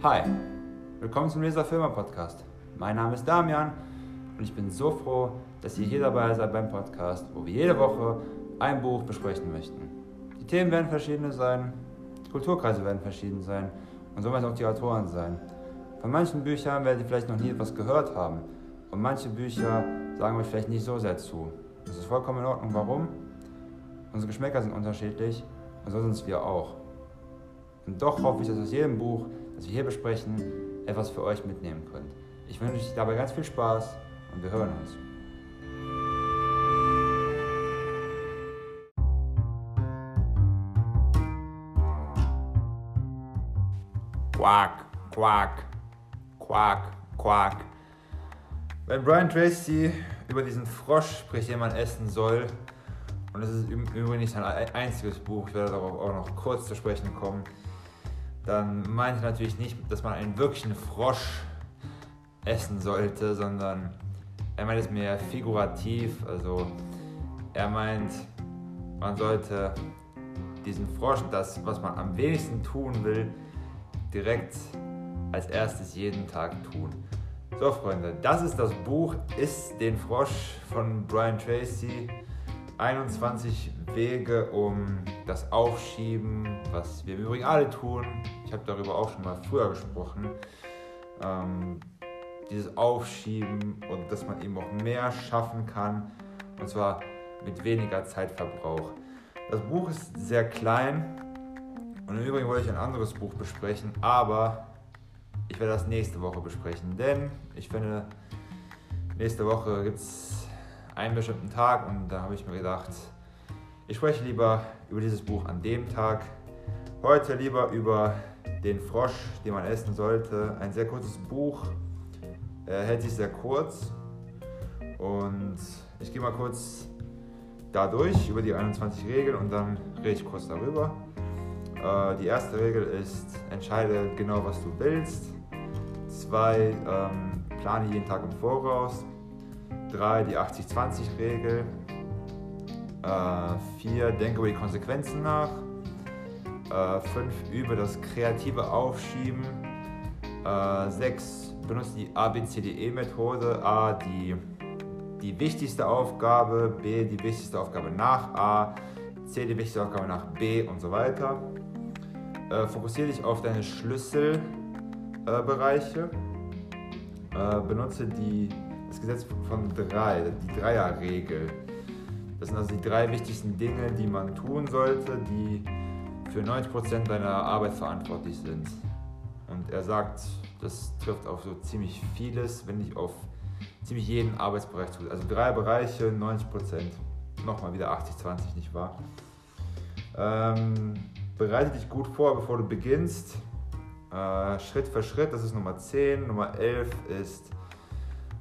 Hi, willkommen zum Leser Filmer Podcast. Mein Name ist Damian und ich bin so froh, dass ihr hier dabei seid beim Podcast, wo wir jede Woche ein Buch besprechen möchten. Die Themen werden verschiedene sein, die Kulturkreise werden verschieden sein und so werden auch die Autoren sein. Von manchen Büchern werdet ihr vielleicht noch nie etwas gehört haben und manche Bücher sagen euch vielleicht nicht so sehr zu. Das ist vollkommen in Ordnung. Warum? Unsere Geschmäcker sind unterschiedlich und so sind es wir auch. Und doch hoffe ich, dass aus jedem Buch, das wir hier besprechen, etwas für euch mitnehmen könnt. Ich wünsche euch dabei ganz viel Spaß und wir hören uns. Quack, quack, quack, quack. Wenn Brian Tracy über diesen Frosch spricht, den man essen soll, und das ist übrigens sein einziges Buch, ich werde darauf auch noch kurz zu sprechen kommen, dann meine ich natürlich nicht, dass man einen wirklichen Frosch essen sollte, sondern er meint es mehr figurativ. Also er meint, man sollte diesen Frosch, das, was man am wenigsten tun will, direkt als erstes jeden Tag tun. So, Freunde, das ist das Buch Ist den Frosch von Brian Tracy. 21 Wege, um das Aufschieben, was wir im Übrigen alle tun. Ich habe darüber auch schon mal früher gesprochen. Ähm, dieses Aufschieben und dass man eben auch mehr schaffen kann. Und zwar mit weniger Zeitverbrauch. Das Buch ist sehr klein. Und im Übrigen wollte ich ein anderes Buch besprechen, aber ich werde das nächste Woche besprechen. Denn ich finde, nächste Woche gibt es einen bestimmten Tag und da habe ich mir gedacht, ich spreche lieber über dieses Buch an dem Tag. Heute lieber über den Frosch, den man essen sollte. Ein sehr kurzes Buch, er hält sich sehr kurz und ich gehe mal kurz dadurch über die 21 Regeln und dann rede ich kurz darüber. Äh, die erste Regel ist, entscheide genau, was du willst. Zwei, ähm, plane jeden Tag im Voraus. 3 die 80-20-Regel. 4 äh, denke über die Konsequenzen nach. 5 äh, übe das kreative Aufschieben. 6 äh, benutze die ABCDE-Methode. A die, die wichtigste Aufgabe, B die wichtigste Aufgabe nach A, C die wichtigste Aufgabe nach B und so weiter. Fokussiere dich auf deine Schlüsselbereiche. Benutze die das Gesetz von drei, die Dreierregel. Das sind also die drei wichtigsten Dinge, die man tun sollte, die für 90% deiner Arbeit verantwortlich sind. Und er sagt, das trifft auf so ziemlich vieles, wenn nicht auf ziemlich jeden Arbeitsbereich zu. Also drei Bereiche, 90%. Nochmal wieder 80-20, nicht wahr? Ähm, bereite dich gut vor, bevor du beginnst. Äh, Schritt für Schritt, das ist Nummer 10. Nummer 11 ist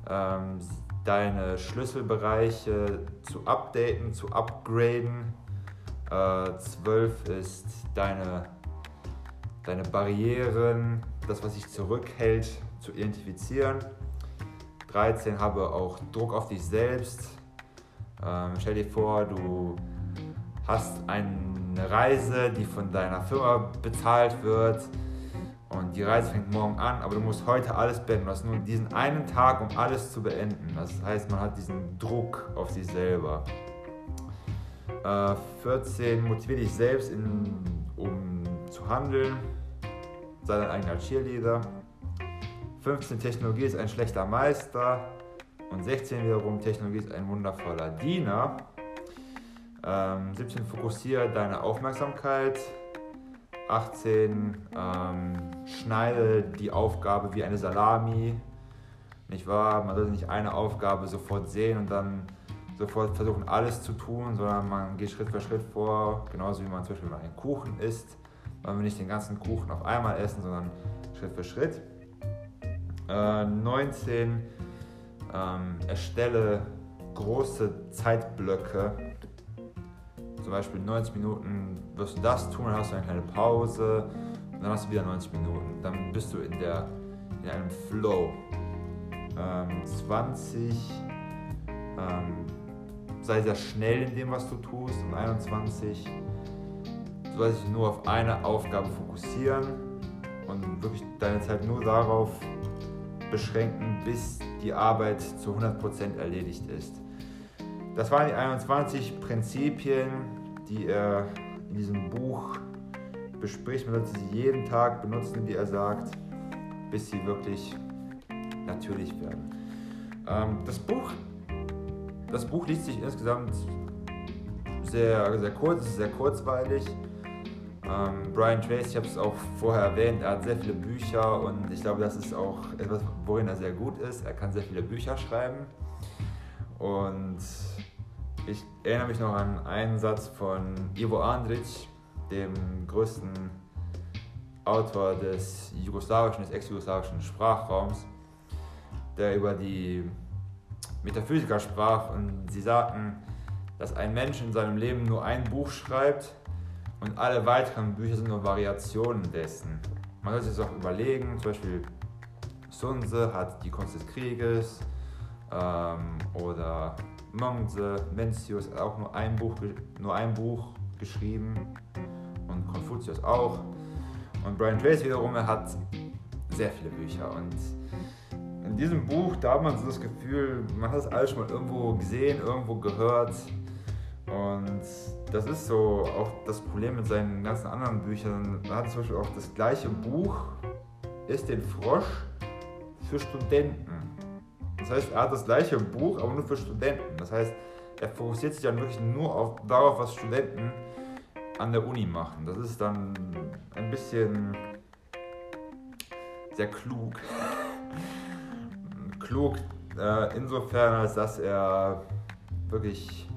ähm, deine Schlüsselbereiche zu updaten, zu upgraden. Äh, 12 ist deine, deine Barrieren, das, was dich zurückhält, zu identifizieren. 13 habe auch Druck auf dich selbst. Ähm, stell dir vor, du hast eine Reise, die von deiner Firma bezahlt wird und die Reise fängt morgen an, aber du musst heute alles beenden. Du hast nur diesen einen Tag, um alles zu beenden. Das heißt, man hat diesen Druck auf sich selber. Äh, 14, motiviere dich selbst, in, um zu handeln. Sei dein eigener Cheerleader. 15, Technologie ist ein schlechter Meister. Und 16 wiederum, Technologie ist ein wundervoller Diener. Ähm, 17, fokussiere deine Aufmerksamkeit. 18 ähm, schneide die Aufgabe wie eine Salami. Nicht wahr? Man sollte nicht eine Aufgabe sofort sehen und dann sofort versuchen, alles zu tun, sondern man geht Schritt für Schritt vor, genauso wie man zum Beispiel einen Kuchen isst. Man will nicht den ganzen Kuchen auf einmal essen, sondern Schritt für Schritt. Äh, 19. Ähm, erstelle große Zeitblöcke zum Beispiel 90 Minuten wirst du das tun, dann hast du eine kleine Pause und dann hast du wieder 90 Minuten. Dann bist du in, der, in einem Flow. Ähm, 20, ähm, sei sehr schnell in dem, was du tust. Und 21, du sollst dich nur auf eine Aufgabe fokussieren. und wirklich deine Zeit nur darauf beschränken, bis die Arbeit zu 100% erledigt ist. Das waren die 21 Prinzipien, die er in diesem Buch bespricht. Man sollte sie jeden Tag benutzen, wie er sagt, bis sie wirklich natürlich werden. Ähm, das, Buch, das Buch liest sich insgesamt sehr, sehr kurz, es ist sehr kurzweilig. Ähm, Brian Tracy, ich habe es auch vorher erwähnt, er hat sehr viele Bücher und ich glaube, das ist auch etwas, worin er sehr gut ist. Er kann sehr viele Bücher schreiben. Und ich erinnere mich noch an einen Satz von Ivo Andrić, dem größten Autor des jugoslawischen, des ex-jugoslawischen Sprachraums, der über die Metaphysiker sprach und sie sagten, dass ein Mensch in seinem Leben nur ein Buch schreibt und alle weiteren Bücher sind nur Variationen dessen. Man sollte sich auch überlegen, zum Beispiel Sun Tzu hat die Kunst des Krieges ähm, oder Mengzi, Mencius hat auch nur ein, Buch, nur ein Buch geschrieben und Konfuzius auch. Und Brian Tracy wiederum, er hat sehr viele Bücher und in diesem Buch, da hat man so das Gefühl, man hat es alles schon mal irgendwo gesehen, irgendwo gehört. Und das ist so auch das Problem mit seinen ganzen anderen Büchern. Man hat zum Beispiel auch das gleiche Buch, ist den Frosch für Studenten. Das heißt, er hat das gleiche Buch, aber nur für Studenten. Das heißt, er fokussiert sich dann wirklich nur auf, darauf, was Studenten an der Uni machen. Das ist dann ein bisschen sehr klug. klug äh, insofern, als dass er wirklich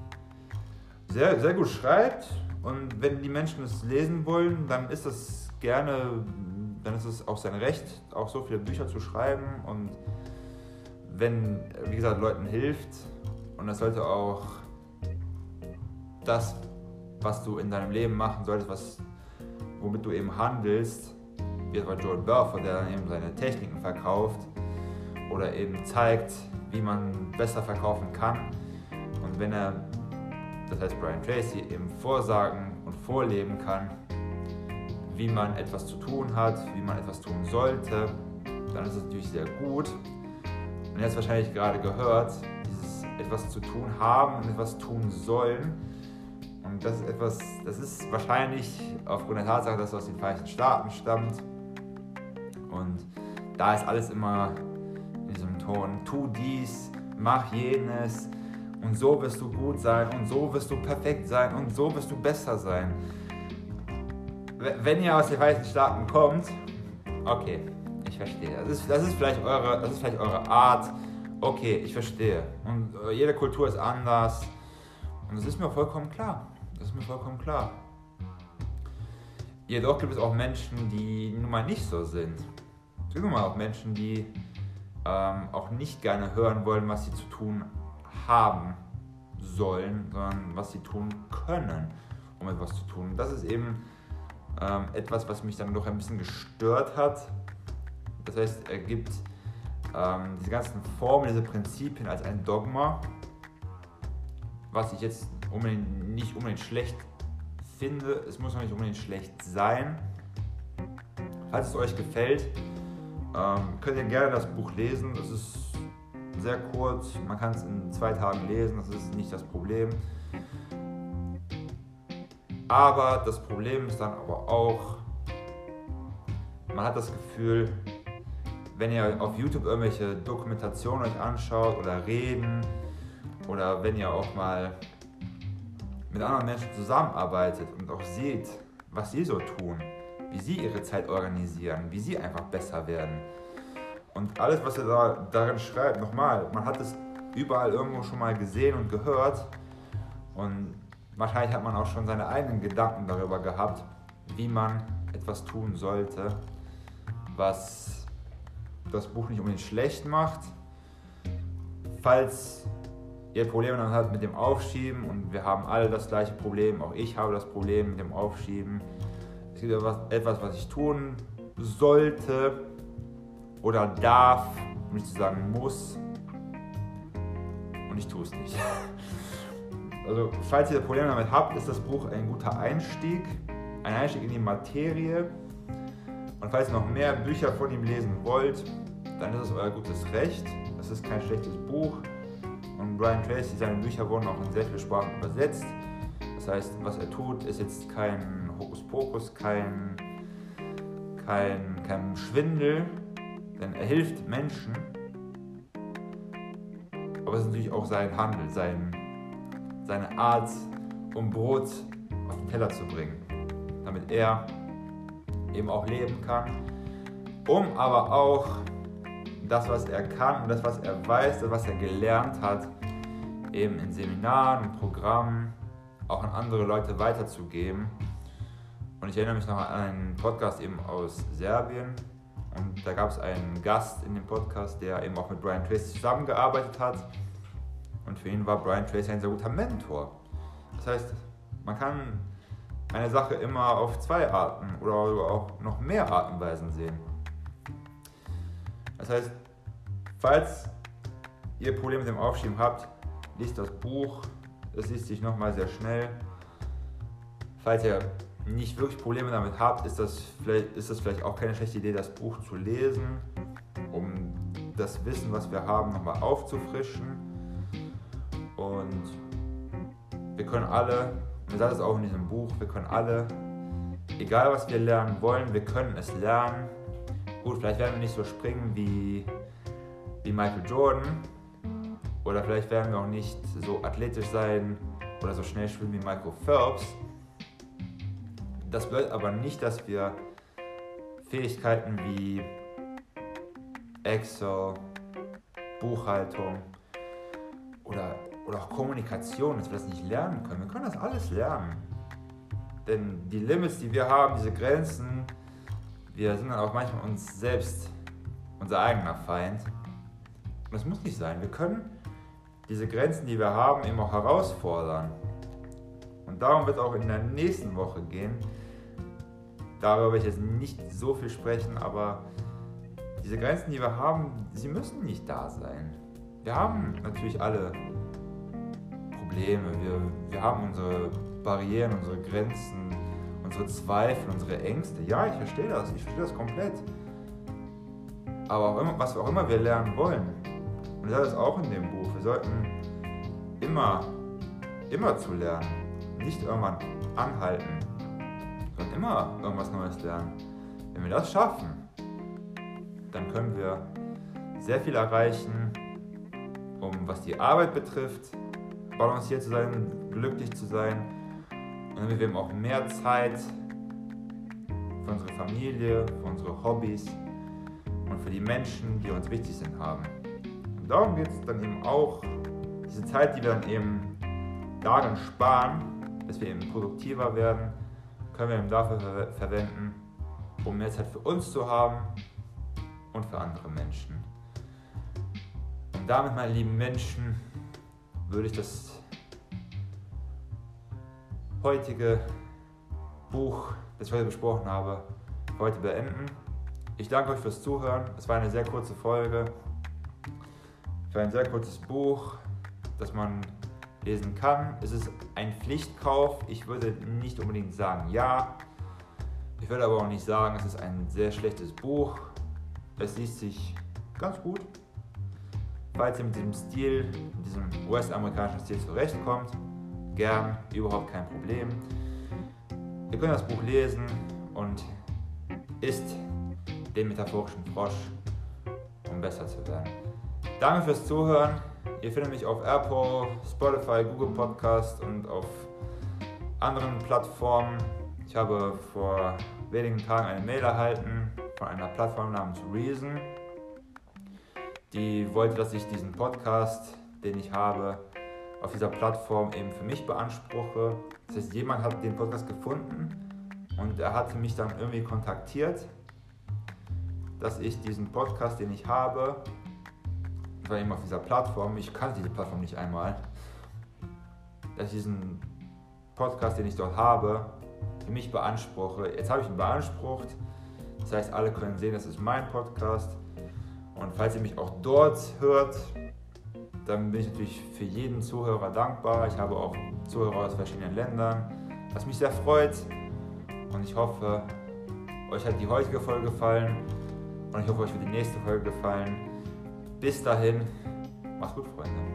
sehr, sehr gut schreibt und wenn die Menschen es lesen wollen, dann ist das gerne, dann ist es auch sein Recht, auch so viele Bücher zu schreiben und wenn, wie gesagt, Leuten hilft und das sollte auch das, was du in deinem Leben machen solltest, was, womit du eben handelst, wie etwa Joel Burfer, der dann eben seine Techniken verkauft oder eben zeigt, wie man besser verkaufen kann. Und wenn er, das heißt Brian Tracy, eben vorsagen und vorleben kann, wie man etwas zu tun hat, wie man etwas tun sollte, dann ist es natürlich sehr gut. Ihr habt es wahrscheinlich gerade gehört, dieses etwas zu tun haben und etwas tun sollen. Und das ist etwas, das ist wahrscheinlich aufgrund der Tatsache, dass es aus den Vereinigten Staaten stammt. Und da ist alles immer in diesem Ton, tu dies, mach jenes und so wirst du gut sein und so wirst du perfekt sein und so wirst du besser sein. Wenn ihr aus den Vereinigten Staaten kommt, okay, verstehe. Das ist, das ist, vielleicht, eure, das ist vielleicht eure Art. Okay, ich verstehe. Und äh, jede Kultur ist anders. Und das ist mir vollkommen klar. Das ist mir vollkommen klar. Jedoch gibt es auch Menschen, die nun mal nicht so sind. Es gibt nun mal auch Menschen, die ähm, auch nicht gerne hören wollen, was sie zu tun haben sollen, sondern was sie tun können, um etwas zu tun. Das ist eben ähm, etwas, was mich dann doch ein bisschen gestört hat, das heißt, er gibt ähm, diese ganzen Formeln, diese Prinzipien als ein Dogma, was ich jetzt unbedingt, nicht unbedingt schlecht finde. Es muss auch nicht unbedingt schlecht sein. Falls es euch gefällt, ähm, könnt ihr gerne das Buch lesen. Es ist sehr kurz, man kann es in zwei Tagen lesen, das ist nicht das Problem. Aber das Problem ist dann aber auch, man hat das Gefühl, wenn ihr auf YouTube irgendwelche Dokumentationen euch anschaut oder reden oder wenn ihr auch mal mit anderen Menschen zusammenarbeitet und auch seht, was sie so tun, wie sie ihre Zeit organisieren, wie sie einfach besser werden. Und alles, was ihr da, darin schreibt, nochmal, man hat es überall irgendwo schon mal gesehen und gehört und wahrscheinlich hat man auch schon seine eigenen Gedanken darüber gehabt, wie man etwas tun sollte, was das Buch nicht unbedingt schlecht macht. Falls ihr Probleme dann habt mit dem Aufschieben und wir haben alle das gleiche Problem, auch ich habe das Problem mit dem Aufschieben. Es gibt etwas, was ich tun sollte oder darf, um nicht zu sagen muss. Und ich tue es nicht. Also, falls ihr Probleme damit habt, ist das Buch ein guter Einstieg. Ein Einstieg in die Materie Und falls ihr noch mehr Bücher von ihm lesen wollt, dann ist es euer gutes Recht. Es ist kein schlechtes Buch. Und Brian Tracy, seine Bücher wurden auch in sehr viele Sprachen übersetzt. Das heißt, was er tut, ist jetzt kein Hokuspokus, kein, kein, kein Schwindel, denn er hilft Menschen. Aber es ist natürlich auch sein Handel, sein, seine Art, um Brot auf den Teller zu bringen, damit er eben auch leben kann, um aber auch das, was er kann und das, was er weiß, das, was er gelernt hat, eben in Seminaren und Programmen auch an andere Leute weiterzugeben. Und ich erinnere mich noch an einen Podcast eben aus Serbien. Und da gab es einen Gast in dem Podcast, der eben auch mit Brian Tracy zusammengearbeitet hat. Und für ihn war Brian Tracy ein sehr guter Mentor. Das heißt, man kann eine Sache immer auf zwei Arten oder auch noch mehr Artenweisen sehen. Das heißt, falls ihr Probleme mit dem Aufschieben habt, liest das Buch. Es liest sich nochmal sehr schnell. Falls ihr nicht wirklich Probleme damit habt, ist das, vielleicht, ist das vielleicht auch keine schlechte Idee, das Buch zu lesen, um das Wissen, was wir haben, nochmal aufzufrischen. Und wir können alle, und das ist auch in diesem Buch, wir können alle, egal was wir lernen wollen, wir können es lernen. Gut, vielleicht werden wir nicht so springen wie wie Michael Jordan. Oder vielleicht werden wir auch nicht so athletisch sein oder so schnell schwimmen wie Michael Phelps. Das bedeutet aber nicht, dass wir Fähigkeiten wie Excel, Buchhaltung oder, auch Kommunikation, dass wir das nicht lernen können. Wir können das alles lernen. Denn die Limits, die wir haben, diese Grenzen, wir sind dann auch manchmal uns selbst unser eigener Feind. Und das muss nicht sein. Wir können diese Grenzen, die wir haben, eben auch herausfordern. Und darum wird es auch in der nächsten Woche gehen. Darüber werde ich jetzt nicht so viel sprechen, aber diese Grenzen, die wir haben, sie müssen nicht da sein. Wir haben natürlich alle Probleme, wir, wir haben unsere Barrieren, unsere Grenzen, unsere Zweifel, unsere Ängste. Ja, ich verstehe das, ich verstehe das komplett. Aber auch immer, was auch immer wir lernen wollen, und das ist auch in dem Buch. Wir sollten immer, immer zu lernen. Nicht irgendwann anhalten, sondern immer irgendwas Neues lernen. Wenn wir das schaffen, dann können wir sehr viel erreichen, um was die Arbeit betrifft, balanciert zu sein, glücklich zu sein. Und wir eben auch mehr Zeit für unsere Familie, für unsere Hobbys und für die Menschen, die uns wichtig sind, haben darum geht es dann eben auch, diese Zeit, die wir dann eben darin sparen, dass wir eben produktiver werden, können wir eben dafür ver verwenden, um mehr Zeit für uns zu haben und für andere Menschen. Und damit, meine lieben Menschen, würde ich das heutige Buch, das ich heute besprochen habe, heute beenden. Ich danke euch fürs Zuhören. Es war eine sehr kurze Folge für ein sehr kurzes Buch, das man lesen kann. Es ist ein Pflichtkauf. Ich würde nicht unbedingt sagen ja. Ich würde aber auch nicht sagen, es ist ein sehr schlechtes Buch. Es liest sich ganz gut. Falls ihr mit diesem Stil, mit diesem US-amerikanischen Stil zurechtkommt, gern, überhaupt kein Problem. Ihr könnt das Buch lesen und isst den metaphorischen Frosch, um besser zu werden. Danke fürs Zuhören. Ihr findet mich auf Apple, Spotify, Google Podcast und auf anderen Plattformen. Ich habe vor wenigen Tagen eine Mail erhalten von einer Plattform namens Reason. Die wollte, dass ich diesen Podcast, den ich habe, auf dieser Plattform eben für mich beanspruche. Das heißt, jemand hat den Podcast gefunden und er hatte mich dann irgendwie kontaktiert, dass ich diesen Podcast, den ich habe, war eben auf dieser Plattform, ich kannte diese Plattform nicht einmal, dass ich diesen Podcast, den ich dort habe, für mich beanspruche. Jetzt habe ich ihn beansprucht. Das heißt, alle können sehen, das ist mein Podcast. Und falls ihr mich auch dort hört, dann bin ich natürlich für jeden Zuhörer dankbar. Ich habe auch Zuhörer aus verschiedenen Ländern, was mich sehr freut. Und ich hoffe, euch hat die heutige Folge gefallen und ich hoffe, euch wird die nächste Folge gefallen. Bis dahin, macht's gut, Freunde.